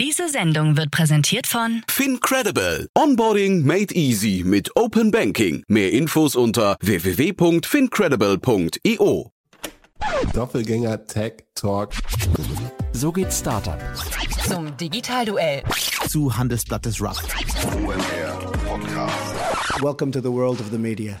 Diese Sendung wird präsentiert von FinCredible. Onboarding made easy mit Open Banking. Mehr Infos unter www.fincredible.io. Doppelgänger Tech Talk. So geht Startup. zum Digitalduell. Zu Handelsblatt des Rough. Welcome to the world of the media.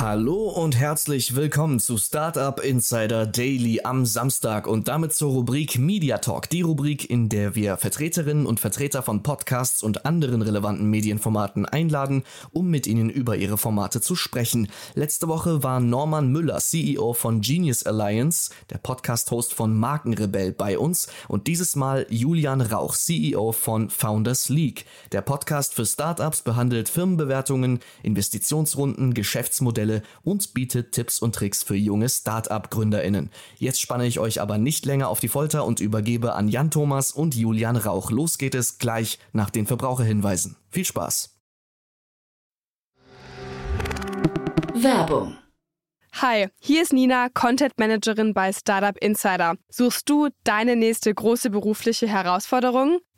Hallo und herzlich willkommen zu Startup Insider Daily am Samstag und damit zur Rubrik Media Talk, die Rubrik, in der wir Vertreterinnen und Vertreter von Podcasts und anderen relevanten Medienformaten einladen, um mit ihnen über ihre Formate zu sprechen. Letzte Woche war Norman Müller, CEO von Genius Alliance, der Podcast-Host von Markenrebell bei uns und dieses Mal Julian Rauch, CEO von Founders League. Der Podcast für Startups behandelt Firmenbewertungen, Investitionsrunden, Geschäftsmodelle und bietet Tipps und Tricks für junge Startup-GründerInnen. Jetzt spanne ich euch aber nicht länger auf die Folter und übergebe an Jan Thomas und Julian Rauch. Los geht es gleich nach den Verbraucherhinweisen. Viel Spaß! Werbung. Hi, hier ist Nina, Content Managerin bei Startup Insider. Suchst du deine nächste große berufliche Herausforderung?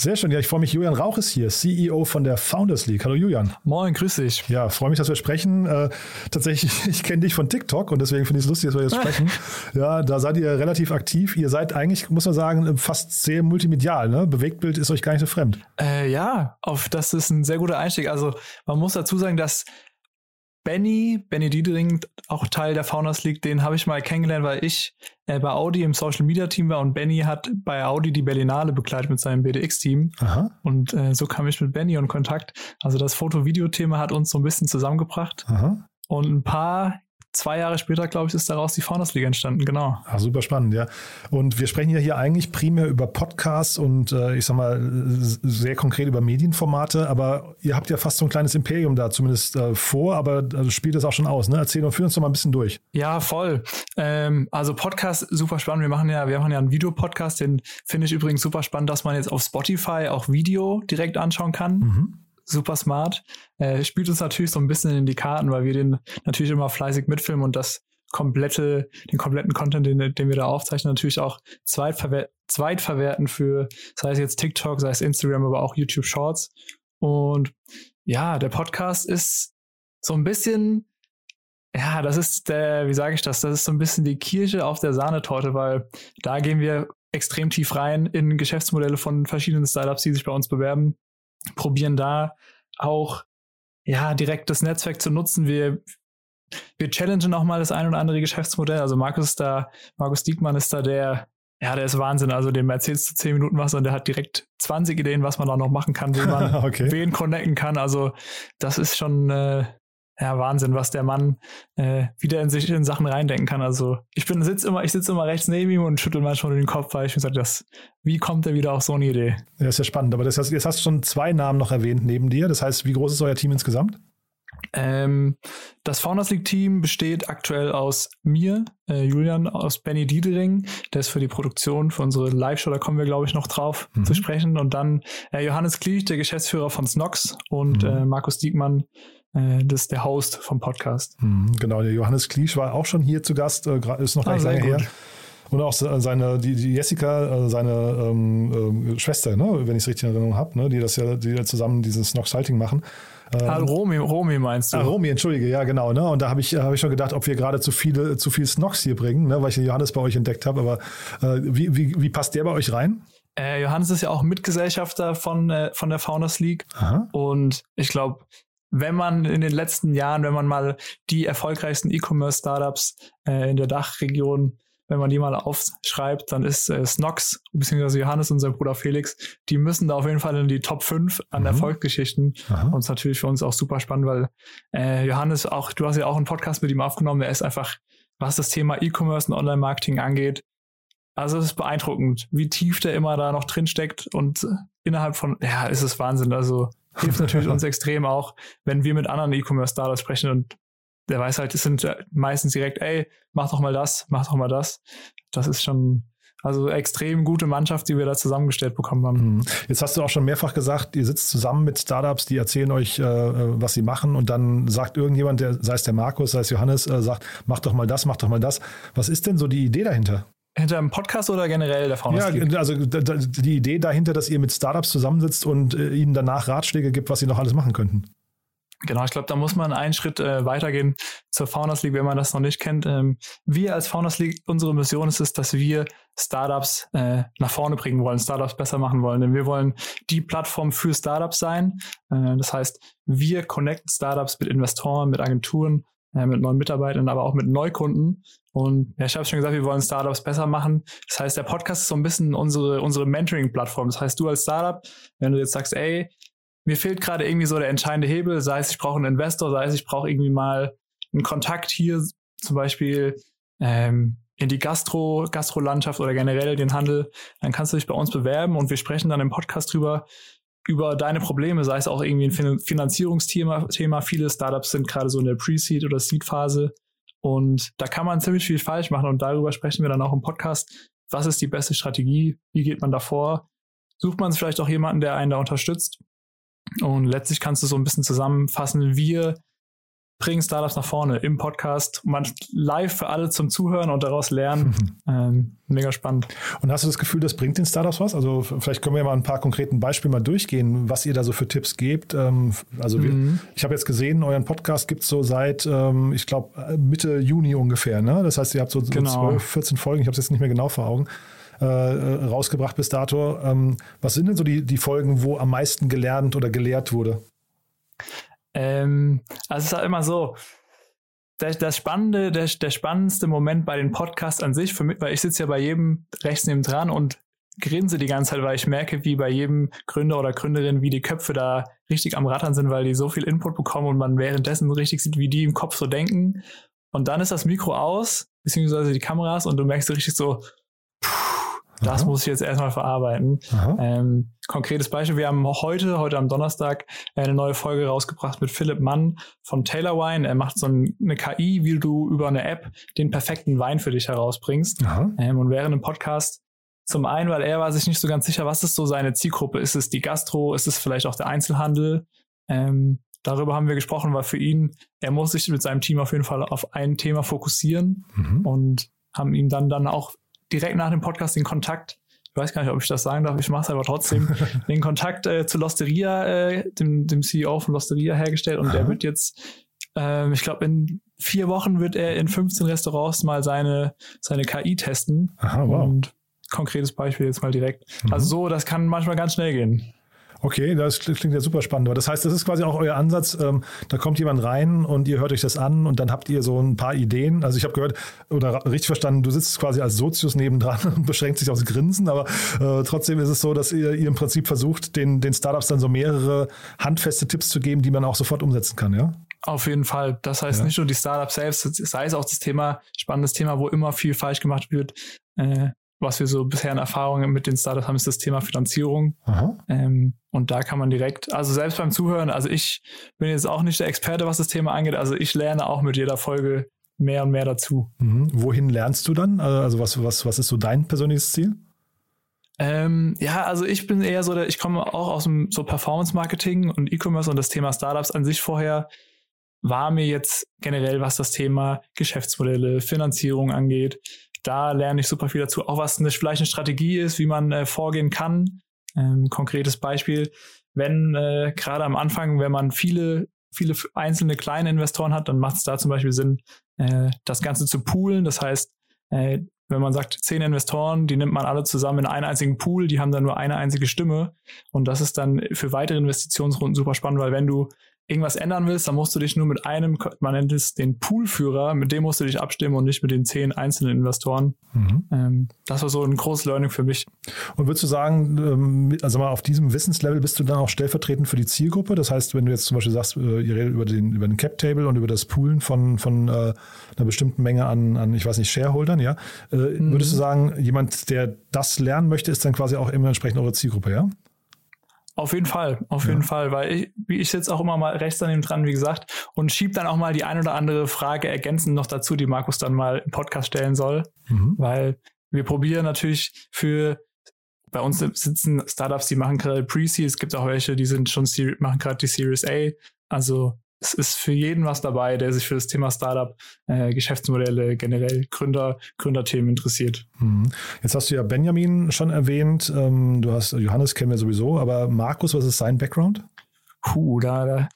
Sehr schön. Ja, ich freue mich. Julian Rauch ist hier, CEO von der Founders League. Hallo Julian. Moin, grüß dich. Ja, freue mich, dass wir sprechen. Äh, tatsächlich, ich kenne dich von TikTok und deswegen finde ich es lustig, dass wir jetzt sprechen. Ja, da seid ihr relativ aktiv. Ihr seid eigentlich, muss man sagen, fast sehr multimedial. Ne? Bewegtbild ist euch gar nicht so fremd. Äh, ja, auf das ist ein sehr guter Einstieg. Also man muss dazu sagen, dass Benny, Benny Diedering, auch Teil der Founders League, den habe ich mal kennengelernt, weil ich äh, bei Audi im Social Media Team war und Benny hat bei Audi die Berlinale begleitet mit seinem BDX-Team. Und äh, so kam ich mit Benny in Kontakt. Also das Foto-Video-Thema hat uns so ein bisschen zusammengebracht. Aha. Und ein paar, zwei Jahre später, glaube ich, ist daraus die Founders League entstanden, genau. Ah, super spannend, ja. Und wir sprechen ja hier eigentlich primär über Podcasts und äh, ich sag mal sehr konkret über Medienformate, aber ihr habt ja fast so ein kleines Imperium da zumindest äh, vor, aber also spielt das auch schon aus, ne? Erzähl und führ uns doch mal ein bisschen durch. Ja, voll. Ähm, also Podcast super spannend. Wir machen ja, wir machen ja einen Videopodcast, den finde ich übrigens super spannend, dass man jetzt auf Spotify auch Video direkt anschauen kann. Mhm. Super smart. Äh, spielt uns natürlich so ein bisschen in die Karten, weil wir den natürlich immer fleißig mitfilmen und das komplette, den kompletten Content, den, den wir da aufzeichnen, natürlich auch zweitverwer zweitverwerten für, sei es jetzt TikTok, sei es Instagram, aber auch YouTube Shorts. Und ja, der Podcast ist so ein bisschen, ja, das ist der, wie sage ich das, das ist so ein bisschen die Kirsche auf der Sahnetorte, weil da gehen wir extrem tief rein in Geschäftsmodelle von verschiedenen Startups, die sich bei uns bewerben, probieren da auch ja direkt das Netzwerk zu nutzen. Wir wir challengen auch mal das ein oder andere Geschäftsmodell. Also Markus ist da, Markus Diekmann ist da der, ja, der ist Wahnsinn. Also dem erzählst du zehn Minuten was und der hat direkt 20 Ideen, was man da noch machen kann, wie man Okay. wen connecten kann. Also das ist schon äh, ja Wahnsinn, was der Mann äh, wieder in sich in Sachen reindenken kann. Also ich bin sitz immer, ich sitze immer rechts neben ihm und schüttel manchmal den Kopf, weil ich mir sage, das, wie kommt er wieder auf so eine Idee? Ja, ist ja spannend. Aber das heißt, jetzt hast du schon zwei Namen noch erwähnt neben dir. Das heißt, wie groß ist euer Team insgesamt? Ähm, das Founders League Team besteht aktuell aus mir, äh, Julian, aus Benny Diedering, der ist für die Produktion, für unsere Live-Show, da kommen wir, glaube ich, noch drauf Mhm. zu sprechen. Und dann äh, Johannes Kliech, der Geschäftsführer von Snox und Mhm. äh, Markus Diekmann, das ist der Host vom Podcast. Mhm, genau, der Johannes Kliesch war auch schon hier zu Gast, äh, ist noch gar Ah, nicht sehr lange her. gut. Und auch se- seine, die, die Jessica, äh, seine ähm, ähm, Schwester, ne, wenn ich es richtig in Erinnerung habe, ne, die das ja, die ja zusammen dieses Noxalting machen. Ähm, Ah, Romy, Romy meinst du? Ah, Romy, entschuldige, ja genau. Ne? Und da habe ich, hab ich schon gedacht, ob wir gerade zu viele, zu viel Snox hier bringen, ne? weil ich den Johannes bei euch entdeckt habe. Aber äh, wie, wie, wie passt der bei euch rein? Äh, Johannes ist ja auch Mitgesellschafter von, äh, von der Founders League. Aha. Und ich glaube, wenn man in den letzten Jahren, wenn man mal die erfolgreichsten E-Commerce-Startups äh, in der Dachregion, wenn man die mal aufschreibt, dann ist äh, Snox, beziehungsweise Johannes und sein Bruder Felix, die müssen da auf jeden Fall in die Top 5 an Mhm. Erfolgsgeschichten. Aha. Und es ist natürlich für uns auch super spannend, weil äh, Johannes auch, du hast ja auch einen Podcast mit ihm aufgenommen, der ist einfach, was das Thema E-Commerce und Online-Marketing angeht, also es ist beeindruckend, wie tief der immer da noch drin steckt und äh, innerhalb von, ja, ist es Wahnsinn. Also hilft natürlich uns extrem auch, wenn wir mit anderen E-Commerce-Startups sprechen und der weiß halt, es sind äh, meistens direkt, ey, mach doch mal das, mach doch mal das. Das ist schon, also extrem gute Mannschaft, die wir da zusammengestellt bekommen haben. Mhm. Jetzt hast du auch schon mehrfach gesagt, ihr sitzt zusammen mit Startups, die erzählen euch, äh, was sie machen und dann sagt irgendjemand, der, sei es der Markus, sei es Johannes, äh, sagt, mach doch mal das, mach doch mal das. Was ist denn so die Idee dahinter? Hinter einem Podcast oder generell der Founders Ja, League? also die Idee dahinter, dass ihr mit Startups zusammensitzt und äh, ihnen danach Ratschläge gibt, was sie noch alles machen könnten. Genau, ich glaube, da muss man einen Schritt äh, weitergehen zur Founders League, wenn man das noch nicht kennt. Ähm, wir als Founders League, unsere Mission ist es, dass wir Startups äh, nach vorne bringen wollen, Startups besser machen wollen. Denn wir wollen die Plattform für Startups sein. Äh, das heißt, wir connecten Startups mit Investoren, mit Agenturen, äh, mit neuen Mitarbeitern, aber auch mit Neukunden. Und ja, ich habe schon gesagt, wir wollen Startups besser machen. Das heißt, der Podcast ist so ein bisschen unsere, unsere Mentoring-Plattform. Das heißt, du als Startup, wenn du jetzt sagst, ey, mir fehlt gerade irgendwie so der entscheidende Hebel, sei es, ich brauche einen Investor, sei es, ich brauche irgendwie mal einen Kontakt hier, zum Beispiel ähm, in die Gastro, Gastrolandschaft oder generell den Handel, dann kannst du dich bei uns bewerben und wir sprechen dann im Podcast drüber, über deine Probleme, sei es auch irgendwie ein Fin Finanzierungsthema. Thema. Viele Startups sind gerade so in der Pre-Seed- oder Seed-Phase und da kann man ziemlich viel falsch machen und darüber sprechen wir dann auch im Podcast. Was ist die beste Strategie? Wie geht man davor? Sucht man vielleicht auch jemanden, der einen da unterstützt? Und letztlich kannst du so ein bisschen zusammenfassen, wir bringen Startups nach vorne im Podcast, man live für alle zum Zuhören und daraus lernen. ähm, mega spannend. Und hast du das Gefühl, das bringt den Startups was? Also vielleicht können wir mal ein paar konkreten Beispiele mal durchgehen, was ihr da so für Tipps gebt. Ähm, also wir, Mhm. ich habe jetzt gesehen, euren Podcast gibt es so seit, ähm, ich glaube, Mitte Juni ungefähr. Ne? Das heißt, ihr habt so, so Genau. 12, 14 Folgen, ich habe es jetzt nicht mehr genau vor Augen, äh, äh, rausgebracht bis dato. Ähm, was sind denn so die, die Folgen, wo am meisten gelernt oder gelehrt wurde? Ähm, also es ist halt immer so, der, das Spannende, der, der spannendste Moment bei den Podcasts an sich, für mich, weil ich sitze ja bei jedem rechts neben dran und grinse die ganze Zeit, weil ich merke, wie bei jedem Gründer oder Gründerin, wie die Köpfe da richtig am Rattern sind, weil die so viel Input bekommen und man währenddessen richtig sieht, wie die im Kopf so denken. Und dann ist das Mikro aus, beziehungsweise die Kameras und du merkst so richtig so, das Aha. muss ich jetzt erstmal verarbeiten. Ähm, konkretes Beispiel, wir haben heute, heute am Donnerstag, eine neue Folge rausgebracht mit Philipp Mann von Taylor Wine. Er macht so ein, eine KI, wie du über eine App den perfekten Wein für dich herausbringst. Ähm, und während dem Podcast zum einen, weil er war sich nicht so ganz sicher, was ist so seine Zielgruppe? Ist es die Gastro? Ist es vielleicht auch der Einzelhandel? Ähm, darüber haben wir gesprochen, weil für ihn, er muss sich mit seinem Team auf jeden Fall auf ein Thema fokussieren Mhm. und haben ihm dann, dann auch direkt nach dem Podcast den Kontakt, ich weiß gar nicht, ob ich das sagen darf, ich mache es aber trotzdem, den Kontakt äh, zu Losteria, äh, dem, dem CEO von Losteria hergestellt und der Aha. wird jetzt, ähm, ich glaube, in vier Wochen wird er in 15 Restaurants mal seine, seine KI testen. Aha, wow. Und konkretes Beispiel jetzt mal direkt. Mhm. Also so, das kann manchmal ganz schnell gehen. Okay, das klingt ja super spannend. Aber das heißt, das ist quasi auch euer Ansatz. Ähm, da kommt jemand rein und ihr hört euch das an und dann habt ihr so ein paar Ideen. Also ich habe gehört oder richtig verstanden, du sitzt quasi als Sozius nebendran und beschränkt sich aufs Grinsen, aber äh, trotzdem ist es so, dass ihr, ihr im Prinzip versucht, den, den Startups dann so mehrere handfeste Tipps zu geben, die man auch sofort umsetzen kann, ja? Auf jeden Fall. Das heißt Ja. nicht nur die Startups selbst, sei es auch das Thema, spannendes Thema, wo immer viel falsch gemacht wird. Äh, was wir so bisher in Erfahrungen mit den Startups haben, ist das Thema Finanzierung. Ähm, und da kann man direkt, also selbst beim Zuhören, also ich bin jetzt auch nicht der Experte, was das Thema angeht, also ich lerne auch mit jeder Folge mehr und mehr dazu. Mhm. Wohin lernst du dann? Also was, was, was ist so dein persönliches Ziel? Ähm, ja, also ich bin eher so der, ich komme auch aus dem so Performance-Marketing und E-Commerce und das Thema Startups an sich vorher war mir jetzt generell, was das Thema Geschäftsmodelle, Finanzierung angeht. Da lerne ich super viel dazu, auch was eine, vielleicht eine Strategie ist, wie man äh, vorgehen kann. Ähm, konkretes Beispiel, wenn äh, gerade am Anfang, wenn man viele, viele einzelne kleine Investoren hat, dann macht es da zum Beispiel Sinn, äh, das Ganze zu poolen. Das heißt, äh, wenn man sagt, zehn Investoren, die nimmt man alle zusammen in einen einzigen Pool, die haben dann nur eine einzige Stimme. Und das ist dann für weitere Investitionsrunden super spannend, weil wenn du irgendwas ändern willst, dann musst du dich nur mit einem, man nennt es den Poolführer, mit dem musst du dich abstimmen und nicht mit den zehn einzelnen Investoren. Mhm. Ähm, das war so ein großes Learning für mich. Und würdest du sagen, ähm, also mal auf diesem Wissenslevel bist du dann auch stellvertretend für die Zielgruppe? Das heißt, wenn du jetzt zum Beispiel sagst, äh, ihr redet über den, über den Cap-Table und über das Poolen von, von äh, einer bestimmten Menge an, an, ich weiß nicht, Shareholdern, ja, äh, mhm. würdest du sagen, jemand, der das lernen möchte, ist dann quasi auch immer entsprechend eure Zielgruppe, ja? Auf jeden Fall, auf ja. jeden Fall, weil ich, ich sitze auch immer mal rechts daneben dran, wie gesagt, und schieb dann auch mal die ein oder andere Frage ergänzend noch dazu, die Markus dann mal im Podcast stellen soll, mhm. weil wir probieren natürlich für bei uns sitzen Startups, die machen gerade Pre-Seed, es gibt auch welche, die sind schon machen gerade die Series A. Also es ist für jeden was dabei, der sich für das Thema Startup, äh, Geschäftsmodelle, generell Gründer, Gründerthemen interessiert. Mhm. Jetzt hast du ja Benjamin schon erwähnt, ähm, du hast Johannes kennen wir sowieso, aber Markus, was ist sein Background? Puh, da,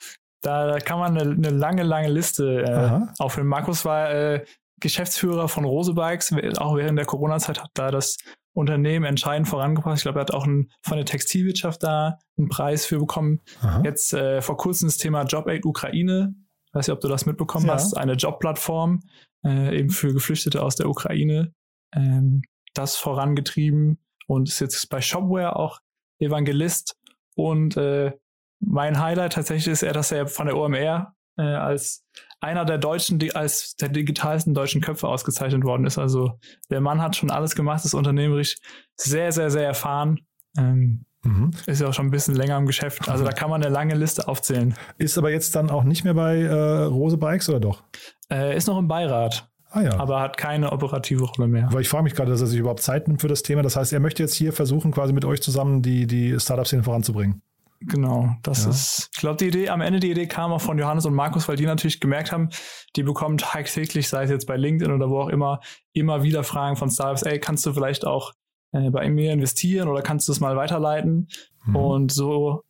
da, da kann man eine, eine lange, lange Liste äh, aufhören. Markus war äh, Geschäftsführer von Rose Bikes, auch während der Corona-Zeit hat da das Unternehmen entscheidend vorangebracht. Ich glaube, er hat auch ein, von der Textilwirtschaft da einen Preis für bekommen. Aha. Jetzt äh, vor kurzem das Thema Job Aid Ukraine. Ich weiß nicht, ob du das mitbekommen ja. hast. Eine Jobplattform äh, eben für Geflüchtete aus der Ukraine. Ähm, das vorangetrieben und ist jetzt bei Shopware auch Evangelist. Und äh, mein Highlight tatsächlich ist er, dass er von der OMR äh, als einer der deutschen, die als der digitalsten deutschen Köpfe ausgezeichnet worden ist. Also der Mann hat schon alles gemacht, ist unternehmerisch sehr, sehr, sehr erfahren. Ähm, mhm. Ist ja auch schon ein bisschen länger im Geschäft. Also da kann man eine lange Liste aufzählen. Ist aber jetzt dann auch nicht mehr bei äh, Rose Bikes oder doch? Äh, ist noch im Beirat. Ah, ja. Aber hat keine operative Rolle mehr. Weil ich frage mich gerade, dass er sich überhaupt Zeit nimmt für das Thema. Das heißt, er möchte jetzt hier versuchen, quasi mit euch zusammen die, die Startup-Szene voranzubringen. Genau, das ja. ist, ich glaube, die Idee, am Ende die Idee kam auch von Johannes und Markus, weil die natürlich gemerkt haben, die bekommen tagtäglich, sei es jetzt bei LinkedIn oder wo auch immer, immer wieder Fragen von Startups, ey, kannst du vielleicht auch äh, bei mir investieren oder kannst du es mal weiterleiten? Mhm. Und so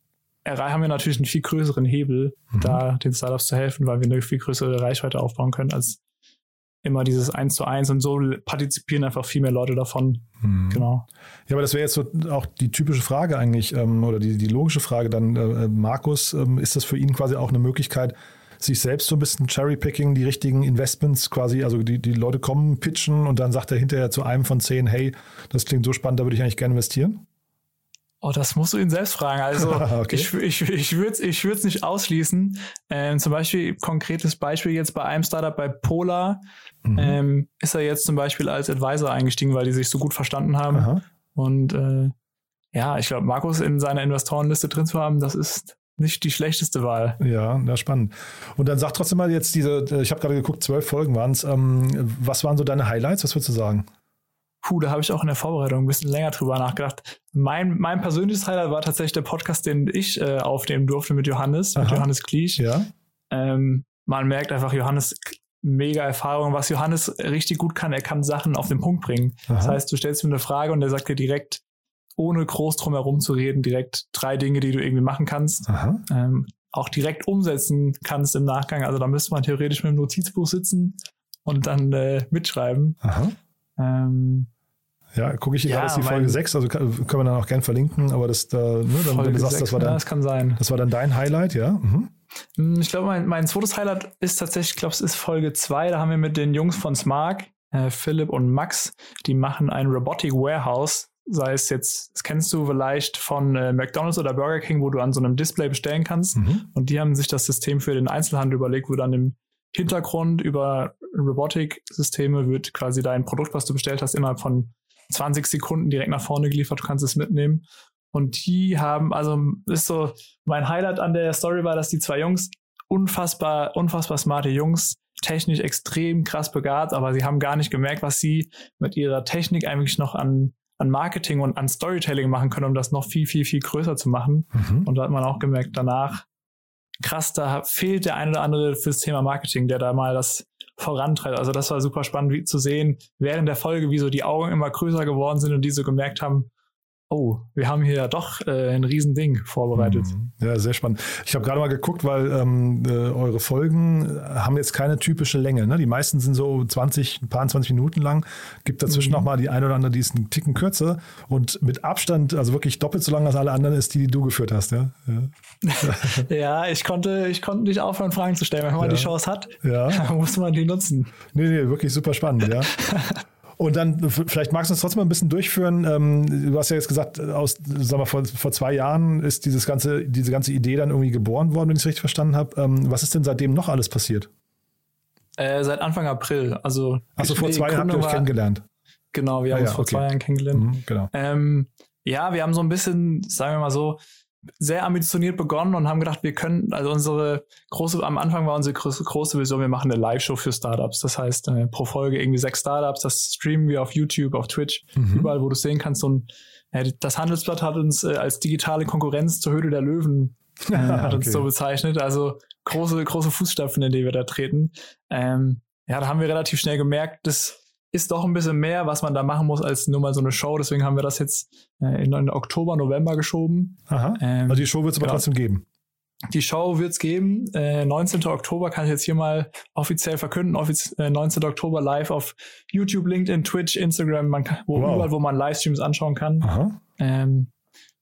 haben wir natürlich einen viel größeren Hebel, mhm. da den Startups zu helfen, weil wir eine viel größere Reichweite aufbauen können als immer dieses Eins zu eins und so partizipieren einfach viel mehr Leute davon. Hm. Genau. Ja, aber das wäre jetzt so auch die typische Frage eigentlich ähm, oder die, die logische Frage dann, äh, Markus, ähm, ist das für ihn quasi auch eine Möglichkeit, sich selbst so ein bisschen Cherry-Picking, die richtigen Investments quasi, also die, die Leute kommen, pitchen und dann sagt er hinterher zu einem von zehn, hey, das klingt so spannend, da würde ich eigentlich gerne investieren? Oh, das musst du ihn selbst fragen. Also okay. ich, ich, ich würde es ich nicht ausschließen. Ähm, zum Beispiel, konkretes Beispiel jetzt bei einem Startup bei Polar, mhm. ähm, ist er jetzt zum Beispiel als Advisor eingestiegen, weil die sich so gut verstanden haben. Aha. Und äh, ja, ich glaube, Markus in seiner Investorenliste drin zu haben, das ist nicht die schlechteste Wahl. Ja, ja, spannend. Und dann sag trotzdem mal jetzt diese, ich habe gerade geguckt, zwölf Folgen waren es. Ähm, was waren so deine Highlights? Was würdest du sagen? Puh, da habe ich auch in der Vorbereitung ein bisschen länger drüber nachgedacht. Mein, mein persönliches Highlight war tatsächlich der Podcast, den ich äh, aufnehmen durfte mit Johannes, Aha. mit Johannes Kliesch. Ja. Ähm, man merkt einfach, Johannes mega Erfahrung. Was Johannes richtig gut kann, er kann Sachen auf den Punkt bringen. Aha. Das heißt, du stellst ihm eine Frage und er sagt dir direkt, ohne groß drum herum zu reden, direkt drei Dinge, die du irgendwie machen kannst. Ähm, auch direkt umsetzen kannst im Nachgang. Also da müsste man theoretisch mit einem Notizbuch sitzen und dann äh, mitschreiben. Ähm, ja, gucke ich ja, gerade, ist die Folge 6, also können wir dann auch gern verlinken, aber das, da, ne, dann, wenn du sagst, 6, das war dann, das kann sein. Das war dann dein Highlight, ja? Mhm. Hm, ich glaube, mein, mein zweites Highlight ist tatsächlich, ich glaube, es ist Folge 2, da haben wir mit den Jungs von Smark, äh, Philipp und Max, die machen ein Robotic Warehouse, sei es jetzt, das kennst du vielleicht von äh, McDonald's oder Burger King, wo du an so einem Display bestellen kannst. Mhm. Und die haben sich das System für den Einzelhandel überlegt, wo dann im Hintergrund über Robotik-Systeme wird quasi dein Produkt, was du bestellt hast, innerhalb von 20 Sekunden direkt nach vorne geliefert, du kannst es mitnehmen. Und die haben, also ist so, mein Highlight an der Story war, dass die zwei Jungs unfassbar, unfassbar smarte Jungs, technisch extrem krass begabt, aber sie haben gar nicht gemerkt, was sie mit ihrer Technik eigentlich noch an, an Marketing und an Storytelling machen können, um das noch viel, viel, viel größer zu machen. Mhm. Und da hat man auch gemerkt, danach, krass, da fehlt der eine oder andere fürs Thema Marketing, der da mal das vorantreibt. Also das war super spannend wie, zu sehen, während der Folge, wie so die Augen immer größer geworden sind und die so gemerkt haben, oh, wir haben hier ja doch äh, ein Riesending vorbereitet. Mhm. Ja, sehr spannend. Ich habe gerade mal geguckt, weil ähm, äh, eure Folgen haben jetzt keine typische Länge. Ne? Die meisten sind so 20, ein paar 20 Minuten lang. Gibt dazwischen mhm. noch mal die eine oder andere, die ist einen Ticken kürzer und mit Abstand, also wirklich doppelt so lang als alle anderen ist die, die du geführt hast. Ja, ja. ja ich konnte, ich konnte nicht aufhören, Fragen zu stellen. Wenn man ja. die Chance hat, ja. muss man die nutzen. Nee, nee, wirklich super spannend, ja. Und dann, vielleicht magst du uns trotzdem mal ein bisschen durchführen. Ähm, du hast ja jetzt gesagt, aus, sag mal, vor, vor zwei Jahren ist dieses ganze, diese ganze Idee dann irgendwie geboren worden, wenn ich es richtig verstanden habe. Ähm, was ist denn seitdem noch alles passiert? Äh, seit Anfang April. Also, Achso, vor zwei Jahren habt ihr euch kennengelernt. Genau, wir haben ah, uns vor okay. zwei Jahren kennengelernt. Mhm, genau. Ähm, ja, wir haben so ein bisschen, sagen wir mal so, sehr ambitioniert begonnen und haben gedacht, wir können, also unsere große, am Anfang war unsere große, große Vision, wir machen eine Live-Show für Startups. Das heißt, äh, pro Folge irgendwie sechs Startups, das streamen wir auf YouTube, auf Twitch, mhm. überall, wo du sehen kannst. Und äh, das Handelsblatt hat uns äh, als digitale Konkurrenz zur Höhle der Löwen äh, hat okay. uns so bezeichnet. Also große, große Fußstapfen, in die wir da treten. Ähm, ja, da haben wir relativ schnell gemerkt, dass ist doch ein bisschen mehr, was man da machen muss, als nur mal so eine Show. Deswegen haben wir das jetzt äh, in, in, Oktober, November geschoben. Aha. Ähm, also die Show wird es aber genau. trotzdem geben. Die Show wird es geben. Äh, 19. Oktober kann ich jetzt hier mal offiziell verkünden. Offiz äh, 19. Oktober live auf YouTube, LinkedIn, Twitch, Instagram, man kann, wo, wow. überall, wo man Livestreams anschauen kann. Aha. Ähm,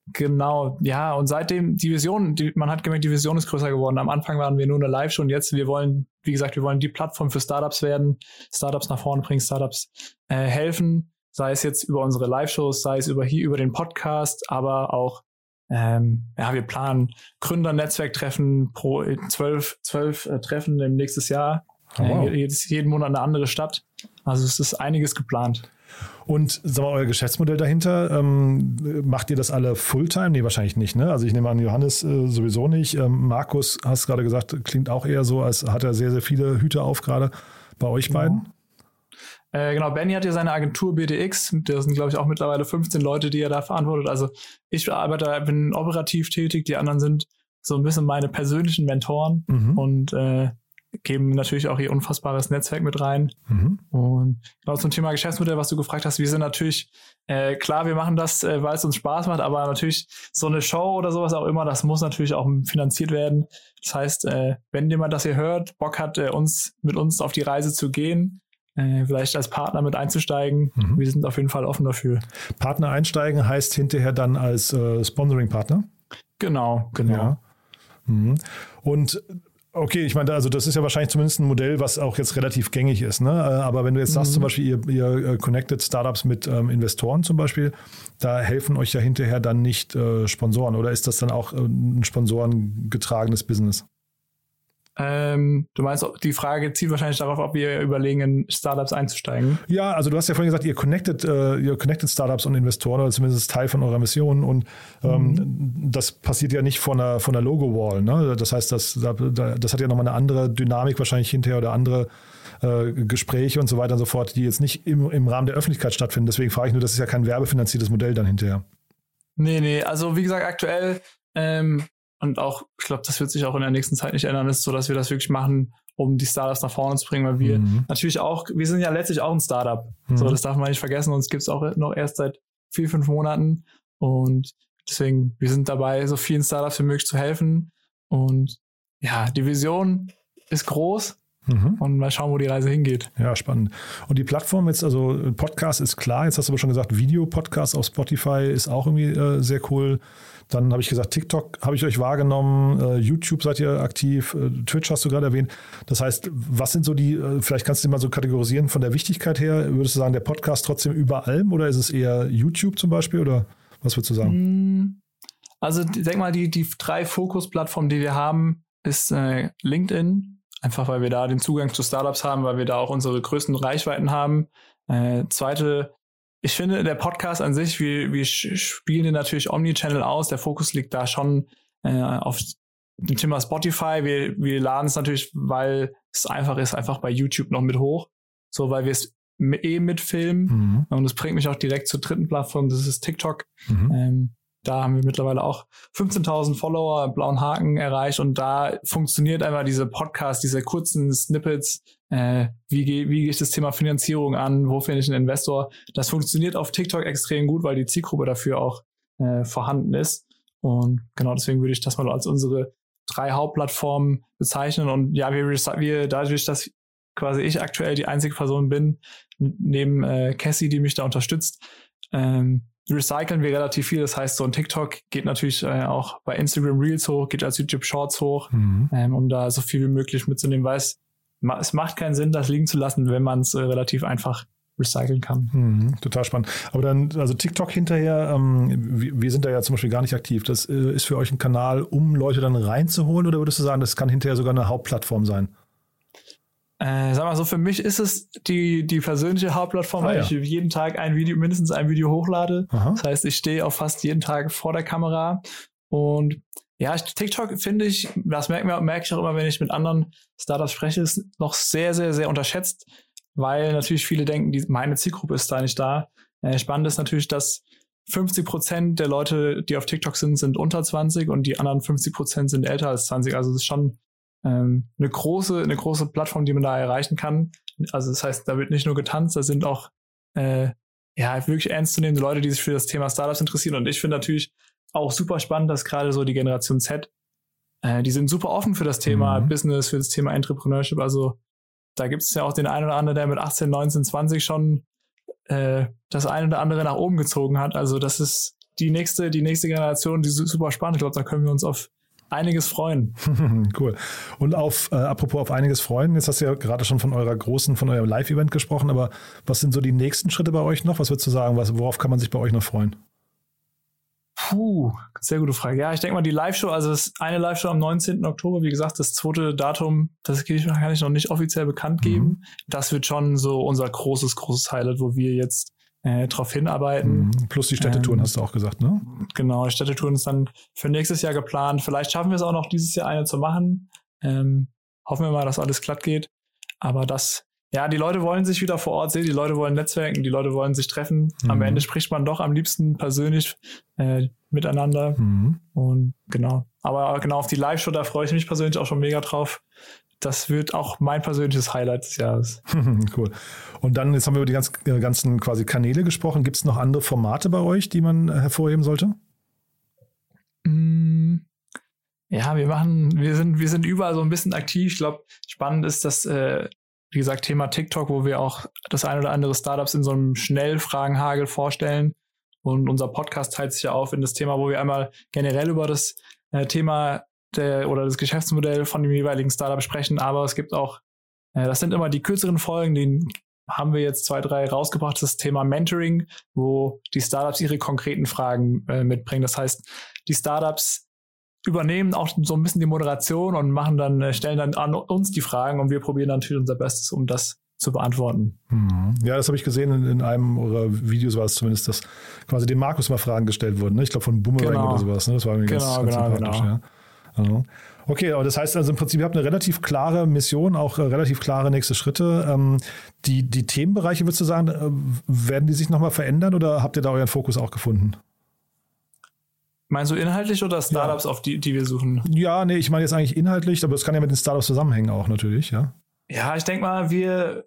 Genau, ja, und seitdem die Vision, die, man hat gemerkt, die Vision ist größer geworden. Am Anfang waren wir nur eine Live-Show und jetzt, wir wollen, wie gesagt, wir wollen die Plattform für Startups werden, Startups nach vorne bringen, Startups äh, helfen, sei es jetzt über unsere Live-Shows, sei es über hier über den Podcast, aber auch, ähm, ja, wir planen Gründer-Netzwerktreffen pro zwölf, zwölf äh, Treffen im nächstes Jahr. Oh, wow. äh, jedes, jeden Monat eine andere Stadt. Also es ist einiges geplant. Und sag mal, euer Geschäftsmodell dahinter, ähm, macht ihr das alle Fulltime? Nee, wahrscheinlich nicht. Ne? Also ich nehme an, Johannes äh, sowieso nicht. Ähm, Markus, hast gerade gesagt, klingt auch eher so, als hat er sehr, sehr viele Hüte auf gerade bei euch genau. beiden. Äh, genau, Benny hat ja seine Agentur BDX. Da sind, glaube ich, auch mittlerweile 15 Leute, die er da verantwortet. Also ich arbeite, bin operativ tätig, die anderen sind so ein bisschen meine persönlichen Mentoren. Mhm. Und äh, geben natürlich auch ihr unfassbares Netzwerk mit rein. Mhm. Und genau zum Thema Geschäftsmodell, was du gefragt hast, wir sind natürlich, äh, klar, wir machen das, äh, weil es uns Spaß macht, aber natürlich so eine Show oder sowas auch immer, das muss natürlich auch finanziert werden. Das heißt, äh, wenn jemand das hier hört, Bock hat, äh, uns mit uns auf die Reise zu gehen, äh, vielleicht als Partner mit einzusteigen, mhm. wir sind auf jeden Fall offen dafür. Partner einsteigen heißt hinterher dann als äh, Sponsoring-Partner? Genau, genau. Ja. Mhm. Und Okay, ich meine, also das ist ja wahrscheinlich zumindest ein Modell, was auch jetzt relativ gängig ist. Ne? Äh, aber wenn du jetzt mhm. sagst, zum Beispiel, ihr, ihr äh, connected Startups mit ähm, Investoren zum Beispiel, da helfen euch ja hinterher dann nicht äh, Sponsoren oder ist das dann auch äh, ein sponsorengetragenes Business? Ähm, du meinst, die Frage zielt wahrscheinlich darauf, ob wir überlegen, in Startups einzusteigen. Ja, also du hast ja vorhin gesagt, ihr connected, äh, ihr connected Startups und Investoren oder zumindest Teil von eurer Mission und ähm, mhm. das passiert ja nicht von der, von der Logo-Wall. Ne? Das heißt, das, das hat ja nochmal eine andere Dynamik wahrscheinlich hinterher oder andere äh, Gespräche und so weiter und so fort, die jetzt nicht im, im Rahmen der Öffentlichkeit stattfinden. Deswegen frage ich nur, das ist ja kein werbefinanziertes Modell dann hinterher. Nee, nee, also wie gesagt, aktuell ähm, und auch, ich glaube, das wird sich auch in der nächsten Zeit nicht ändern, ist so, dass wir das wirklich machen, um die Startups nach vorne zu bringen, weil wir mhm. natürlich auch, wir sind ja letztlich auch ein Startup. Mhm. So, das darf man nicht vergessen. Uns gibt es auch noch erst seit vier, fünf Monaten. Und deswegen, wir sind dabei, so vielen Startups wie möglich zu helfen. Und ja, die Vision ist groß. Mhm. Und mal schauen, wo die Reise hingeht. Ja, spannend. Und die Plattform jetzt, also Podcast ist klar, jetzt hast du aber schon gesagt, Videopodcast auf Spotify ist auch irgendwie äh, sehr cool. Dann habe ich gesagt, TikTok habe ich euch wahrgenommen, äh, YouTube seid ihr aktiv, äh, Twitch hast du gerade erwähnt. Das heißt, was sind so die, äh, vielleicht kannst du mal so kategorisieren von der Wichtigkeit her, würdest du sagen, der Podcast trotzdem über allem oder ist es eher YouTube zum Beispiel oder was würdest du sagen? Hm, also denk mal, die, die drei Fokusplattformen, die wir haben, ist äh, LinkedIn, einfach weil wir da den Zugang zu Startups haben, weil wir da auch unsere größten Reichweiten haben. Äh, zweite ich finde, der Podcast an sich, wir, wir spielen den natürlich Omnichannel aus. Der Fokus liegt da schon äh, auf dem Thema Spotify. Wir, wir laden es natürlich, weil es einfach ist, einfach bei YouTube noch mit hoch. So, weil wir es eh mitfilmen. Mhm. Und das bringt mich auch direkt zur dritten Plattform, das ist TikTok. Mhm. Ähm, da haben wir mittlerweile auch 15.000 Follower, blauen Haken erreicht und da funktioniert einfach diese Podcast, diese kurzen Snippets, äh, wie, gehe wie gehe ich das Thema Finanzierung an, wo finde ich einen Investor. Das funktioniert auf TikTok extrem gut, weil die Zielgruppe dafür auch äh, vorhanden ist. Und genau deswegen würde ich das mal als unsere drei Hauptplattformen bezeichnen. Und ja, wir, wir dadurch, dass quasi ich aktuell die einzige Person bin, neben äh, Cassie, die mich da unterstützt, ähm, recyceln wir relativ viel. Das heißt, so ein TikTok geht natürlich äh, auch bei Instagram Reels hoch, geht als YouTube Shorts hoch, mhm. ähm, um da so viel wie möglich mitzunehmen, weil es, es macht keinen Sinn, das liegen zu lassen, wenn man es äh, relativ einfach recyceln kann. Mhm, total spannend. Aber dann, also TikTok hinterher, ähm, wir, wir, sind da ja zum Beispiel gar nicht aktiv. Das äh, ist für euch ein Kanal, um Leute dann reinzuholen oder würdest du sagen, das kann hinterher sogar eine Hauptplattform sein? Äh, sag mal so, für mich ist es die, die persönliche Hauptplattform, ah, weil ja. ich jeden Tag ein Video, mindestens ein Video hochlade. Aha. Das heißt, ich stehe auch fast jeden Tag vor der Kamera. Und ja, TikTok finde ich, das merke, merke ich auch immer, wenn ich mit anderen Startups spreche, ist noch sehr, sehr, sehr unterschätzt, weil natürlich viele denken, die, meine Zielgruppe ist da nicht da. Äh, spannend ist natürlich, dass 50 Prozent der Leute, die auf TikTok sind, sind unter 20 und die anderen 50 Prozent sind älter als 20. Also es ist schon ähm, eine große, eine große Plattform, die man da erreichen kann. Also das heißt, da wird nicht nur getanzt, da sind auch äh, ja wirklich ernstzunehmende Leute, die sich für das Thema Startups interessieren. Und ich finde natürlich auch super spannend, dass gerade so die Generation Z, äh, die sind super offen für das Thema mhm. Business, für das Thema Entrepreneurship. Also da gibt es ja auch den einen oder anderen, der mit 18, 19, 20 schon äh, das eine oder andere nach oben gezogen hat. Also das ist die nächste, die nächste Generation, die ist super spannend. Ich glaube, da können wir uns auf einiges freuen. cool. Und auf, äh, apropos auf einiges freuen, jetzt hast du ja gerade schon von eurer großen, von eurem Live-Event gesprochen, aber was sind so die nächsten Schritte bei euch noch? Was würdest du sagen? Was, worauf kann man sich bei euch noch freuen? Puh, sehr gute Frage. Ja, ich denke mal, die Live-Show, also das eine Live-Show am 19. Oktober, wie gesagt, das zweite Datum, das kann ich noch nicht offiziell bekannt geben. Mhm. Das wird schon so unser großes, großes Highlight, wo wir jetzt äh, darauf hinarbeiten. Mhm. Plus die Städtetouren ähm, hast du auch gesagt, ne? Genau, Städtetouren ist dann für nächstes Jahr geplant. Vielleicht schaffen wir es auch noch dieses Jahr eine zu machen. Ähm, hoffen wir mal, dass alles glatt geht. Aber das, ja, die Leute wollen sich wieder vor Ort sehen, die Leute wollen netzwerken, die Leute wollen sich treffen. Mhm. Am Ende spricht man doch am liebsten persönlich äh, miteinander. Mhm. Und genau. Aber genau auf die Live-Show, da freue ich mich persönlich auch schon mega drauf das wird auch mein persönliches Highlight des Jahres. cool. Und dann, jetzt haben wir über die ganz, äh, ganzen quasi Kanäle gesprochen. Gibt es noch andere Formate bei euch, die man äh, hervorheben sollte? Mm, ja, wir machen, wir sind, wir sind überall so ein bisschen aktiv. Ich glaube, spannend ist das, äh, wie gesagt, Thema TikTok, wo wir auch das ein oder andere Startups in so einem Schnellfragenhagel vorstellen. Und unser Podcast teilt sich ja auf in das Thema, wo wir einmal generell über das äh, Thema der, oder das Geschäftsmodell von dem jeweiligen Startup sprechen, aber es gibt auch, äh, das sind immer die kürzeren Folgen, die haben wir jetzt zwei, drei rausgebracht, das Thema Mentoring, wo die Startups ihre konkreten Fragen äh, mitbringen. Das heißt, die Startups übernehmen auch so ein bisschen die Moderation und machen dann, äh, stellen dann an uns die Fragen und wir probieren natürlich unser Bestes, um das zu beantworten. Mhm. Ja, das habe ich gesehen in, in, einem eurer Videos war es zumindest, dass quasi dem Markus mal Fragen gestellt wurden. Ne? Ich glaube von Boomerang genau. oder sowas. Ne? Das war mir genau, ganz, ganz genau, sympathisch. Genau. Ja. Okay, aber das heißt also im Prinzip, ihr habt eine relativ klare Mission, auch äh, relativ klare nächste Schritte. Ähm, die, die Themenbereiche, würdest du sagen, äh, werden die sich nochmal verändern oder habt ihr da euren Fokus auch gefunden? Meinst du inhaltlich oder Startups, ja. auf die, die wir suchen? Ja, nee, ich meine jetzt eigentlich inhaltlich, aber es kann ja mit den Startups zusammenhängen auch natürlich, ja. Ja, ich denke mal, wir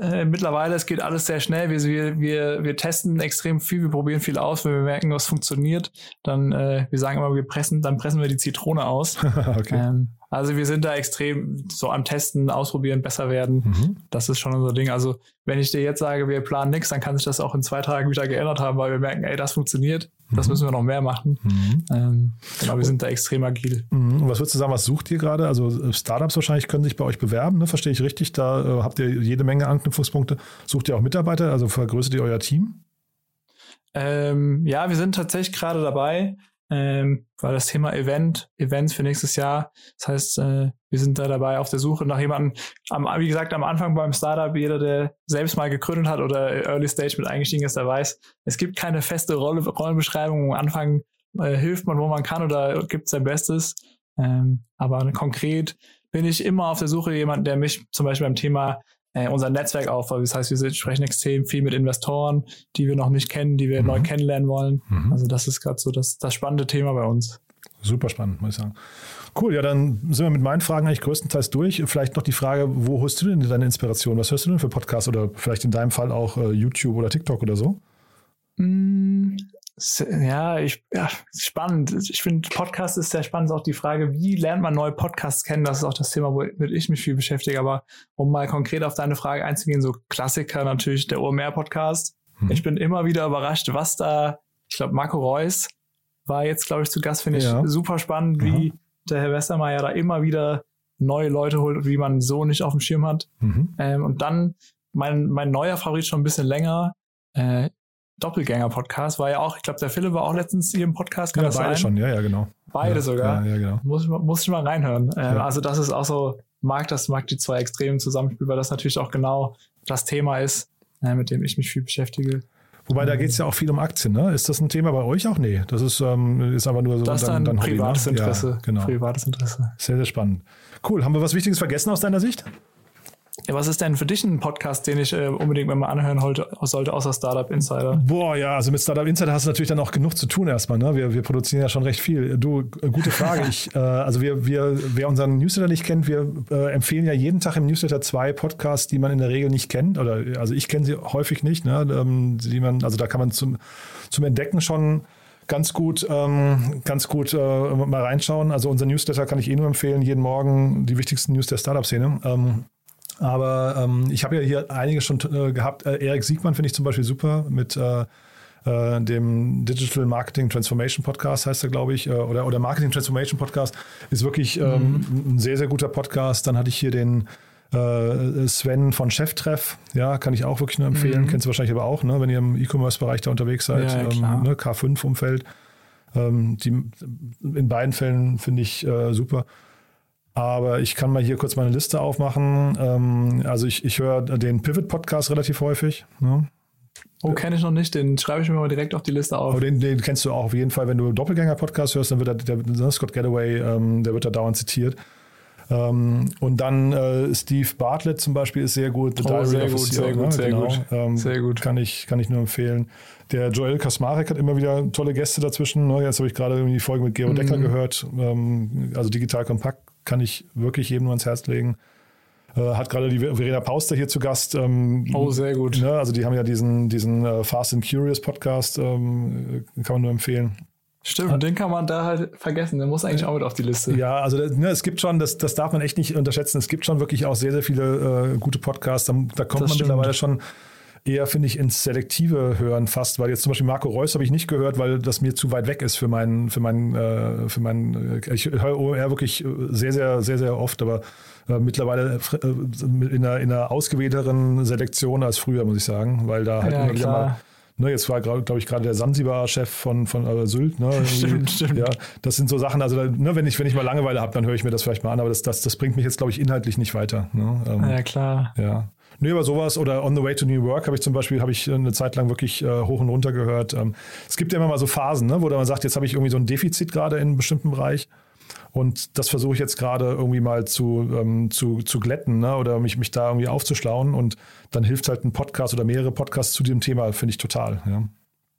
äh, mittlerweile, es geht alles sehr schnell. Wir, wir, wir, wir testen extrem viel, wir probieren viel aus, wenn wir merken, was funktioniert, dann, äh, wir sagen immer, wir pressen, dann pressen wir die Zitrone aus. okay. Ähm, also wir sind da extrem so am Testen, ausprobieren, besser werden. Mhm. Das ist schon unser Ding. Also wenn ich dir jetzt sage, wir planen nichts, dann kann sich das auch in zwei Tagen wieder geändert haben, weil wir merken, ey, das funktioniert, mhm. das müssen wir noch mehr machen. Mhm. Ähm, genau, wir sind da extrem agil. Mhm. Und was würdest du sagen, was sucht ihr gerade? Also äh, Startups wahrscheinlich können sich bei euch bewerben, ne? verstehe ich richtig? Da äh, habt ihr jede Menge Anknüpfungspunkte. Sucht ihr auch Mitarbeiter, also vergrößert ihr euer Team? Ähm, ja, wir sind tatsächlich gerade dabei, ähm, weil das Thema Event, Events für nächstes Jahr, das heißt, äh, wir sind da dabei auf der Suche nach jemandem, am, wie gesagt, am Anfang beim Startup, jeder, der selbst mal gegründet hat oder Early Stage mit eingestiegen ist, der weiß, es gibt keine feste Rolle, Rollenbeschreibung. Am Anfang äh, hilft man, wo man kann oder gibt sein Bestes. Ähm, aber konkret bin ich immer auf der Suche jemand, der mich zum Beispiel beim Thema äh, unser Netzwerk aufbaut. Das heißt, wir sprechen extrem viel mit Investoren, die wir noch nicht kennen, die wir mhm. neu kennenlernen wolnen. Mhm. Also das ist gerade so das, das spannende Thema bei uns. Super spannend, muss ich sagen. Cool, ja, dann sind wir mit meinen Fragen eigentlich größtenteils durch. Vielleicht noch die Frage, wo holst du denn deine Inspiration? Was hörst du denn für Podcasts oder vielleicht in deinem Fall auch äh, YouTube oder TikTok oder so? Ja, ich, ja, spannend. Ich finde, Podcast ist sehr spannend. Auch die Frage, wie lernt man neue Podcasts kennen? Das ist auch das Thema, womit ich mich viel beschäftige. Aber um mal konkret auf deine Frage einzugehen, so Klassiker natürlich der OMR-Podcast. Mhm. Ich bin immer wieder überrascht, was da, ich glaube, Marco Reus war jetzt, glaube ich, zu Gast, finde ich ja. super spannend, wie mhm. der Herr Westermeier da immer wieder neue Leute holt, wie man so nicht auf dem Schirm hat. Mhm. Ähm, und dann mein, mein neuer Favorit schon ein bisschen länger, äh, Doppelgänger-Podcast war ja auch, ich glaube, der Philipp war auch letztens hier im Podcast. Kann ja, beide sein? schon, ja, ja, genau. Beide ja, sogar. Ja, ja, genau. Muss, muss ich mal reinhören. Äh, ja. Also, das ist auch so, mag das, mag die zwei Extremen zusammenspielen, weil das natürlich auch genau das Thema ist, äh, mit dem ich mich viel beschäftige. Wobei da geht es ja auch viel um Aktien, ne? Ist das ein Thema bei euch auch? Nee, das ist, ähm, ist aber nur so das ist dann, dann privates Hobby, ne? Interesse. Ja, genau. Privates Interesse. Sehr, sehr spannend. Cool. Haben wir was Wichtiges vergessen aus deiner Sicht? Ja, was ist denn für dich ein Podcast, den ich äh, unbedingt mal anhören sollte, außer Startup Insider? Boah, ja, also mit Startup Insider hast du natürlich dann auch genug zu tun erstmal. Ne? Wir, wir produzieren ja schon recht viel. Du, äh, gute Frage. ich, äh, also wir, wir, wer unseren Newsletter nicht kennt, wir äh, empfehlen ja jeden Tag im Newsletter zwei Podcasts, die man in der Regel nicht kennt. Oder also ich kenne sie häufig nicht. Ne? Ähm, die man, also da kann man zum, zum Entdecken schon ganz gut, ähm, ganz gut äh, mal reinschauen. Also unser Newsletter kann ich eh nur empfehlen, jeden Morgen die wichtigsten News der Startup-Szene. Ähm, aber ähm, ich habe ja hier einige schon äh, gehabt. Äh, Erik Siegmann finde ich zum Beispiel super mit äh, äh, dem Digital Marketing Transformation Podcast heißt er, glaube ich, äh, oder, oder Marketing Transformation Podcast ist wirklich ähm, mhm. ein sehr, sehr guter Podcast. Dann hatte ich hier den äh, Sven von Cheftreff, ja, kann ich auch wirklich nur empfehlen. Mhm. Kennst du wahrscheinlich aber auch, ne, wenn ihr im E-Commerce-Bereich da unterwegs seid, ja, ja, ähm, ne, K5-Umfeld. Ähm, die, in beiden Fällen finde ich äh, super. Aber ich kann mal hier kurz meine Liste aufmachen. Ähm, also ich, ich höre den Pivot-Podcast relativ häufig. Ne? Oh, kenne ich noch nicht. Den schreibe ich mir mal direkt auf die Liste auf. Aber den, den kennst du auch auf jeden Fall. Wenn du Doppelgänger-Podcast hörst, dann wird der, der Scott Getaway, ähm, der wird da dauernd zitiert. Ähm, und dann äh, Steve Bartlett zum Beispiel ist sehr gut. The oh, sehr gut, sehr gut, sehr genau. gut. Ähm, sehr gut. Kann ich, kann ich nur empfehlen. Der Joel Kasmarek hat immer wieder tolle Gäste dazwischen. Ne? Jetzt habe ich gerade die Folge mit Gero mhm. Decker gehört. Ähm, also digital kompakt kann ich wirklich jedem ans Herz legen. Äh, hat gerade die Verena Pauster hier zu Gast. Ähm, oh, sehr gut. Ne, also die haben ja diesen, diesen äh, Fast and Curious Podcast, ähm, kann man nur empfehlen. Stimmt, den kann man da halt vergessen. Der muss eigentlich auch mit auf die Liste. Ja, also ne, es gibt schon, das, das darf man echt nicht unterschätzen. Es gibt schon wirklich auch sehr, sehr viele äh, gute Podcasts. Da, da kommt das man stimmt. mittlerweile schon eher, finde ich, ins selektive Hören fast, weil jetzt zum Beispiel Marco Reus habe ich nicht gehört, weil das mir zu weit weg ist für meinen, für meinen, äh, für meinen, äh, ich höre OMR wirklich sehr, sehr, sehr, sehr oft, aber äh, mittlerweile äh, in, einer, in einer ausgewählteren Selektion als früher, muss ich sagen, weil da halt ja, immer wieder mal Ne, jetzt war, glaube ich, gerade der Sansibar-Chef von, von äh, Sylt. Ne, stimmt, stimmt. Ja, das sind so Sachen, also ne, wenn, ich, wenn ich mal Langeweile habe, dann höre ich mir das vielleicht mal an, aber das, das, das bringt mich jetzt, glaube ich, inhaltlich nicht weiter. Ne? Ähm, ja, klar. Ja. Nee, aber sowas oder On the Way to New Work habe ich zum Beispiel habe ich eine Zeit lang wirklich äh, hoch und runter gehört. Ähm, es gibt ja immer mal so Phasen, ne, wo man sagt, jetzt habe ich irgendwie so ein Defizit gerade in einem bestimmten Bereich. Und das versuche ich jetzt gerade irgendwie mal zu, ähm, zu, zu glätten ne? oder mich, mich da irgendwie aufzuschlauen. Und dann hilft halt ein Podcast oder mehrere Podcasts zu dem Thema, finde ich total. Ja.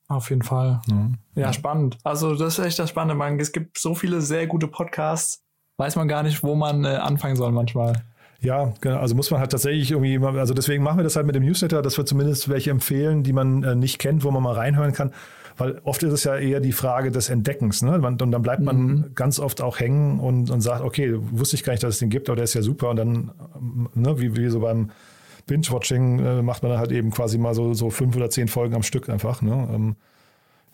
Auf jeden Fall. Ja. ja, spannend. Also das ist echt das Spannende. Man, es gibt so viele sehr gute Podcasts, weiß man gar nicht, wo man äh, anfangen soll manchmal. Ja, genau. Also muss man halt tatsächlich irgendwie, also deswegen machen wir das halt mit dem Newsletter, dass wir zumindest welche empfehlen, die man äh, nicht kennt, wo man mal reinhören kann. Weil oft ist es ja eher die Frage des Entdeckens. Ne? Und dann bleibt man mhm. ganz oft auch hängen und, und sagt, okay, wusste ich gar nicht, dass es den gibt, aber der ist ja super. Und dann, ne, wie, wie so beim Binge-Watching, äh, macht man dann halt eben quasi mal so, so fünf oder zehn Folgen am Stück einfach. Ne? Ähm,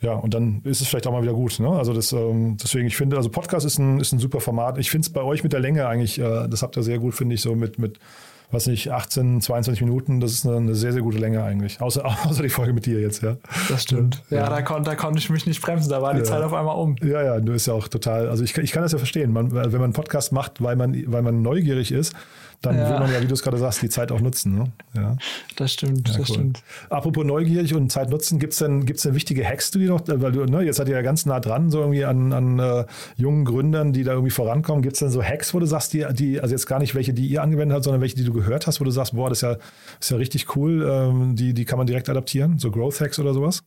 ja, und dann ist es vielleicht auch mal wieder gut. Ne? Also das, ähm, deswegen, ich finde, also Podcast ist ein, ist ein super Format. Ich finde es bei euch mit der Länge eigentlich, äh, das habt ihr sehr gut, finde ich, so mit, mit weiß nicht, 18, 22 Minuten, das ist eine, eine, sehr, sehr gute Länge eigentlich. Außer, außer die Folge mit dir jetzt, ja. Das stimmt. Ja, ja. Da, kon, da konnte ich mich nicht bremsen, da war die ja. Zeit auf einmal um. Ja, ja, du bist ja auch total, also ich, ich kann das ja verstehen. Man, wenn man einen Podcast macht, weil man, weil man neugierig ist, dann ja. will man ja, wie du es gerade sagst, die Zeit auch nutzen. Ne? Ja. Das stimmt, ja, das cool. stimmt. Apropos neugierig und Zeit nutzen, gibt es denn, gibt's denn wichtige Hacks, die noch, weil du, ne, jetzt seid ihr ja ganz nah dran, so irgendwie an, an uh, jungen Gründern, die da irgendwie vorankommen. Gibt es denn so Hacks, wo du sagst, die, die, also jetzt gar nicht welche, die ihr angewendet habt, sondern welche, die du gehört hast, wo du sagst, boah, das ist ja, das ist ja richtig cool, ähm, die, die kann man direkt adaptieren, so Growth Hacks oder sowas?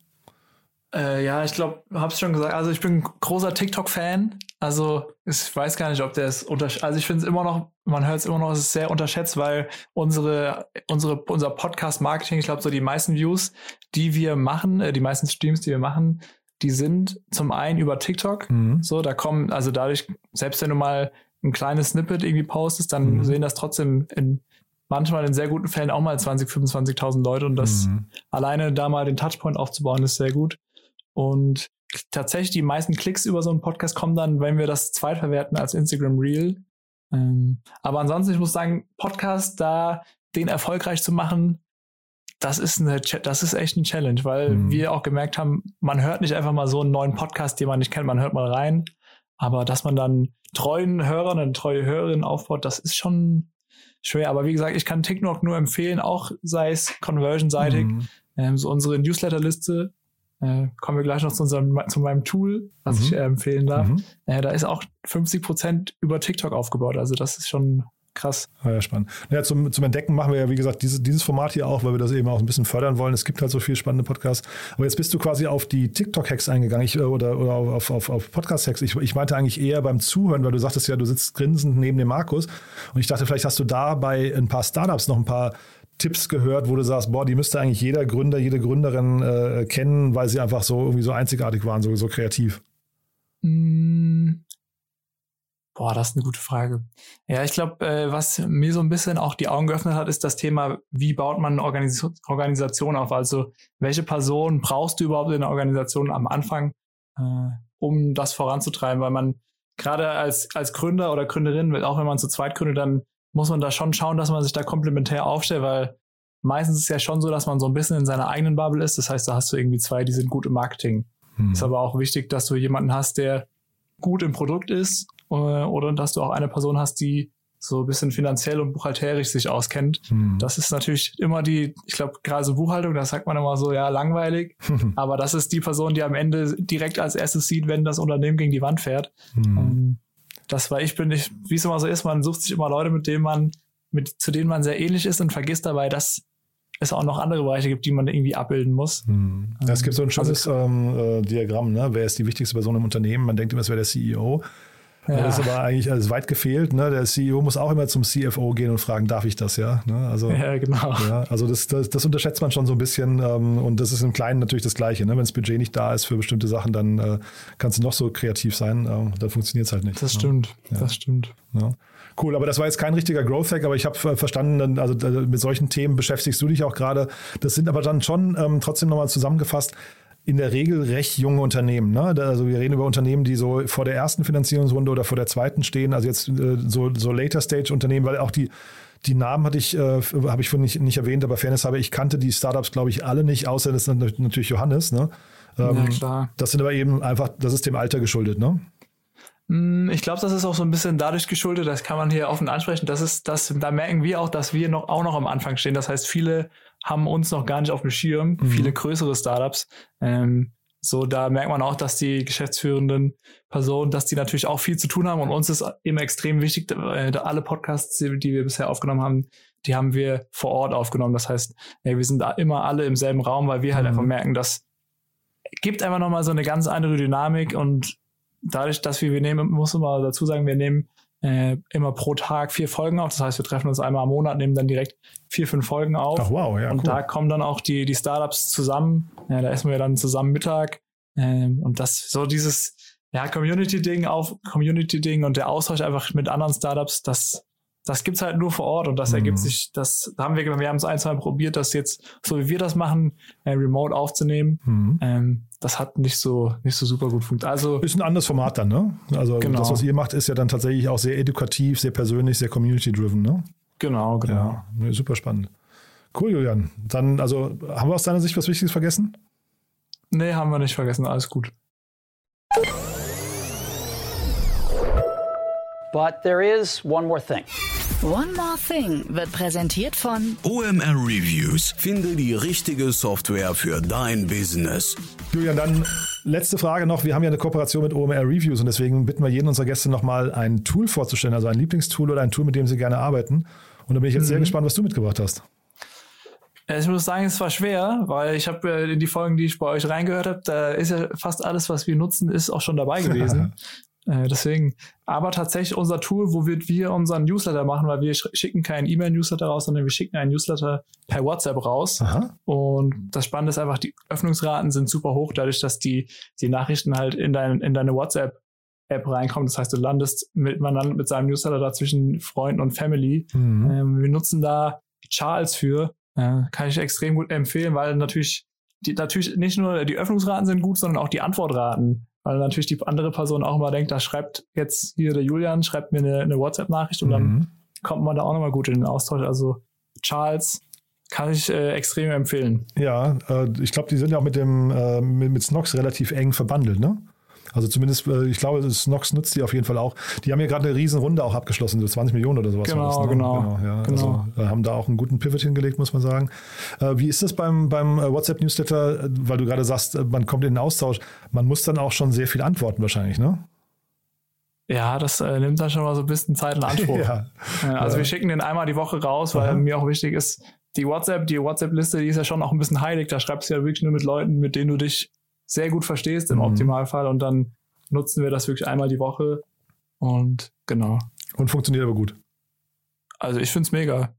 Äh, ja, ich glaube, hab's schon gesagt. Also ich bin großer TikTok-Fan. Also ich weiß gar nicht, ob der es unter. Also ich finde es immer noch, man hört es immer noch, es ist sehr unterschätzt, weil unsere, unsere, unser Podcast-Marketing, ich glaube, so die meisten Views, die wir machen, äh, die meisten Streams, die wir machen, die sind zum einen über TikTok. Mhm. So, da kommen, also dadurch, selbst wenn du mal ein kleines Snippet irgendwie postest, dann Mhm. sehen das trotzdem in manchmal in sehr guten Fällen auch mal 20, 25.000 Leute und das Mhm. alleine da mal den Touchpoint aufzubauen ist sehr gut. Und tatsächlich die meisten Klicks über so einen Podcast kommen dann, wenn wir das zweitverwerten als Instagram Reel. Ähm, aber ansonsten, ich muss sagen, Podcast da den erfolgreich zu machen, das ist eine, das ist echt eine Challenge, weil Mhm. wir auch gemerkt haben, man hört nicht einfach mal so einen neuen Podcast, den man nicht kennt, man hört mal rein. Aber dass man dann treuen Hörern und treue Hörerinnen aufbaut, das ist schon schwer. Aber wie gesagt, ich kann TikTok nur empfehlen, auch sei es conversionseitig, Mhm. ähm, so unsere Newsletterliste. Äh, kommen wir gleich noch zu, unserem, zu meinem Tool, was Mhm. ich äh, empfehlen darf. Mhm. Äh, da ist auch 50 Prozent über TikTok aufgebaut. Also das ist schon krass. Ja, ja, spannend. Ja, zum, zum Entdecken machen wir ja, wie gesagt, dieses, dieses Format hier auch, weil wir das eben auch ein bisschen fördern wollen. Es gibt halt so viele spannende Podcasts. Aber jetzt bist du quasi auf die TikTok-Hacks eingegangen ich, äh, oder, oder auf, auf, auf Podcast-Hacks. Ich, ich meinte eigentlich eher beim Zuhören, weil du sagtest ja, du sitzt grinsend neben dem Markus. Und ich dachte, vielleicht hast du da bei ein paar Startups noch ein paar Tipps gehört, wo du sagst, boah, die müsste eigentlich jeder Gründer, jede Gründerin äh, kennen, weil sie einfach so irgendwie so einzigartig waren, so, so kreativ. Mm. Boah, das ist eine gute Frage. Ja, ich glaube, äh, was mir so ein bisschen auch die Augen geöffnet hat, ist das Thema, wie baut man eine Organis Organisation auf? Also, welche Person brauchst du überhaupt in der Organisation am Anfang, äh, um das voranzutreiben? Weil man gerade als, als Gründer oder Gründerin, auch wenn man zu zweit gründet, dann muss man da schon schauen, dass man sich da komplementär aufstellt, weil meistens ist es ja schon so, dass man so ein bisschen in seiner eigenen Bubble ist. Das heißt, da hast du irgendwie zwei, die sind gut im Marketing. Hm. Ist aber auch wichtig, dass du jemanden hast, der gut im Produkt ist äh, oder dass du auch eine Person hast, die so ein bisschen finanziell und buchhalterisch sich auskennt. Hm. Das ist natürlich immer die, ich glaube, gerade so Buchhaltung, das sagt man immer so, ja, langweilig. Aber das ist die Person, die am Ende direkt als erstes sieht, wenn das Unternehmen gegen die Wand fährt. Hm. Das war ich bin nicht, wie es immer so ist, man sucht sich immer Leute, mit denen man, mit, zu denen man sehr ähnlich ist und vergisst dabei, dass es auch noch andere Bereiche gibt, die man irgendwie abbilden muss. Hm. Es gibt so ein Also- schönes ähm, äh, Diagramm, ne? wer ist die wichtigste Person im Unternehmen? Man denkt immer, es wäre der CEO. Ja. Das ist aber eigentlich alles weit gefehlt. Ne? Der CEO muss auch immer zum CFO gehen und fragen, darf ich das, ja? Ne? Also, Ja, genau. ja, also das, das, das unterschätzt man schon so ein bisschen ähm, und das ist im Kleinen natürlich das Gleiche. Ne? Wenn das Budget nicht da ist für bestimmte Sachen, dann äh, kannst du noch so kreativ sein, äh, dann funktioniert es halt nicht. Das ne? stimmt, Ja. das stimmt. Cool, aber das war jetzt kein richtiger Growth Hack, aber ich habe äh, verstanden, also äh, mit solchen Themen beschäftigst du dich auch gerade. Das sind aber dann schon ähm, trotzdem nochmal zusammengefasst in der Regel recht junge Unternehmen. Ne? Also wir reden über Unternehmen, die so vor der ersten Finanzierungsrunde oder vor der zweiten stehen. Also jetzt äh, so, so Later Stage Unternehmen, weil auch die die Namen hatte ich, äh, habe ich vorhin nicht, nicht erwähnt, aber Fairness habe ich kannte die Startups, glaube ich, alle nicht, außer das ist natürlich Johannes. Ne? Ähm, ja, klar. Das sind aber eben einfach, das ist dem Alter geschuldet, ne? Mm, Ich glaube, das ist auch so ein bisschen dadurch geschuldet, das kann man hier offen ansprechen. Das ist, das, da merken wir auch, dass wir noch, auch noch am Anfang stehen. Das heißt, viele haben uns noch gar nicht auf dem Schirm, Mhm. viele größere Startups. Ähm, so, da merkt man auch, dass die geschäftsführenden Personen, dass die natürlich auch viel zu tun haben. Und uns ist eben extrem wichtig, äh, alle Podcasts, die wir bisher aufgenommen haben, die haben wir vor Ort aufgenommen. Das heißt, wir sind da immer alle im selben Raum, weil wir halt Mhm. einfach merken, dass gibt einfach nochmal so eine ganz andere Dynamik und dadurch, dass wir, wir nehmen, muss man mal dazu sagen, wir nehmen äh, immer pro Tag vier Folgen auf. Das heißt, wir treffen uns einmal am Monat, nehmen dann direkt vier, fünf Folgen auf. Ach wow, ja, und cool. da kommen dann auch die, die Startups zusammen. Ja, da essen wir dann zusammen Mittag. Ähm, und das, so dieses, ja, Community-Ding auf Community-Ding und der Austausch einfach mit anderen Startups, das, das gibt's halt nur vor Ort und das Mhm. ergibt sich, das da haben wir, wir haben es ein, zwei Mal probiert, das jetzt, so wie wir das machen, äh, remote aufzunehmen. Mhm. Ähm, das hat nicht so, nicht so super gut funktioniert. Also, Ist ein anderes Format dann, ne? Also Genau. das, was ihr macht, ist ja dann tatsächlich auch sehr edukativ, sehr persönlich, sehr community-driven, ne? genau, genau. Ja, ne, super spannend. Cool, Julian. Dann, also, haben wir aus deiner Sicht was Wichtiges vergessen? Nee, haben wir nicht vergessen, alles gut. But there is one more thing. One More Thing wird präsentiert von OMR Reviews. Finde die richtige Software für dein Business. Julian, dann letzte Frage noch. Wir haben ja eine Kooperation mit OMR Reviews und deswegen bitten wir jeden unserer Gäste nochmal ein Tool vorzustellen, also ein Lieblingstool oder ein Tool, mit dem sie gerne arbeiten. Und da bin ich jetzt sehr gespannt, was du mitgebracht hast. Ich muss sagen, es war schwer, weil ich habe in die Folgen, die ich bei euch reingehört habe, da ist ja fast alles, was wir nutzen, ist auch schon dabei gewesen. Äh, deswegen, aber tatsächlich unser Tool, wo wir, wir unseren Newsletter machen, weil wir schicken keinen E-Mail-Newsletter raus, sondern wir schicken einen Newsletter per WhatsApp raus. Aha. Und das Spannende ist einfach, die Öffnungsraten sind super hoch, dadurch, dass die, die Nachrichten halt in, dein, in deine WhatsApp App reinkommen. Das heißt, du landest mit, man landet mit seinem Newsletter da zwischen Freunden und Family. Mhm. Ähm, wir nutzen da Charles für. Äh, kann ich extrem gut empfehlen, weil natürlich, die, natürlich nicht nur die Öffnungsraten sind gut, sondern auch die Antwortraten. Weil natürlich die andere Person auch immer denkt, da schreibt jetzt hier der Julian, schreibt mir eine, eine WhatsApp-Nachricht und dann Mhm. kommt man da auch nochmal gut in den Austausch. Also Charles kann ich äh, extrem empfehlen. Ja, äh, ich glaube, die sind ja auch mit dem äh, mit, mit Snox relativ eng verbandelt, ne? Also zumindest, äh, ich glaube, Snox nutzt die auf jeden Fall auch. Die haben ja gerade eine riesen Runde auch abgeschlossen, so 20 Millionen oder sowas. Genau, das, ne? genau, ja. genau. Also äh, haben da auch einen guten Pivot hingelegt, muss man sagen. Äh, wie ist das beim, beim WhatsApp-Newsletter, weil du gerade sagst, man kommt in den Austausch, man muss dann auch schon sehr viel antworten wahrscheinlich, ne? Ja, das äh, nimmt dann schon mal so ein bisschen Zeit in Anspruch. ja. Also Ja. wir schicken den einmal die Woche raus, weil Aha. mir auch wichtig ist, die WhatsApp, die WhatsApp-Liste, die ist ja schon auch ein bisschen heilig. Da schreibst du ja wirklich nur mit Leuten, mit denen du dich sehr gut verstehst im Mhm. Optimalfall. Und dann nutzen wir das wirklich einmal die Woche. Und genau. Und funktioniert aber gut. Also ich find's mega.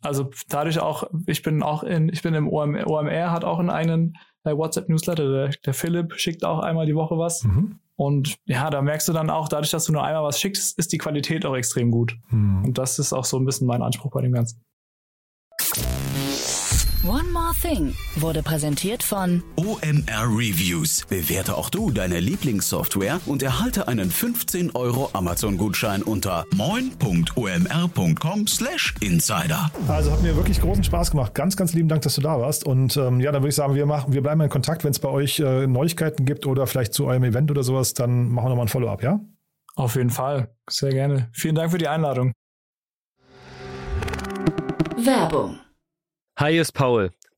Also dadurch auch, ich bin auch in, ich bin im OMR, OMR hat auch einen eigenen äh, WhatsApp-Newsletter. Der, der Philipp schickt auch einmal die Woche was. Mhm. Und ja, da merkst du dann auch, dadurch, dass du nur einmal was schickst, ist die Qualität auch extrem gut. Mhm. Und das ist auch so ein bisschen mein Anspruch bei dem Ganzen. More Thing wurde präsentiert von OMR Reviews. Bewerte auch du deine Lieblingssoftware und erhalte einen 15 Euro Amazon-Gutschein unter moin.omr.com/insider. Also hat mir wirklich großen Spaß gemacht. Ganz, ganz lieben Dank, dass du da warst. Und ähm, ja, dann würde ich sagen, wir, machen, wir bleiben in Kontakt. Wenn es bei euch äh, Neuigkeiten gibt oder vielleicht zu eurem Event oder sowas, dann machen wir nochmal ein Follow-up, ja? Auf jeden Fall. Sehr gerne. Vielen Dank für die Einladung. Werbung. Hi, ist Paul,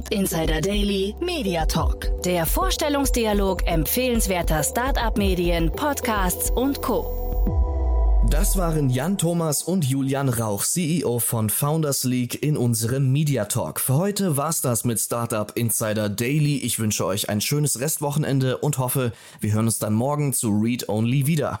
Startup Insider Daily Media Talk. Der Vorstellungsdialog empfehlenswerter Startup-Medien, Podcasts und Co. Das waren Jan Thomas und Julian Rauch, CEO von Founders League in unserem Media Talk. Für heute war's das mit Startup Insider Daily. Ich wünsche euch ein schönes Restwochenende und hoffe, wir hören uns dann morgen zu Read Only wieder.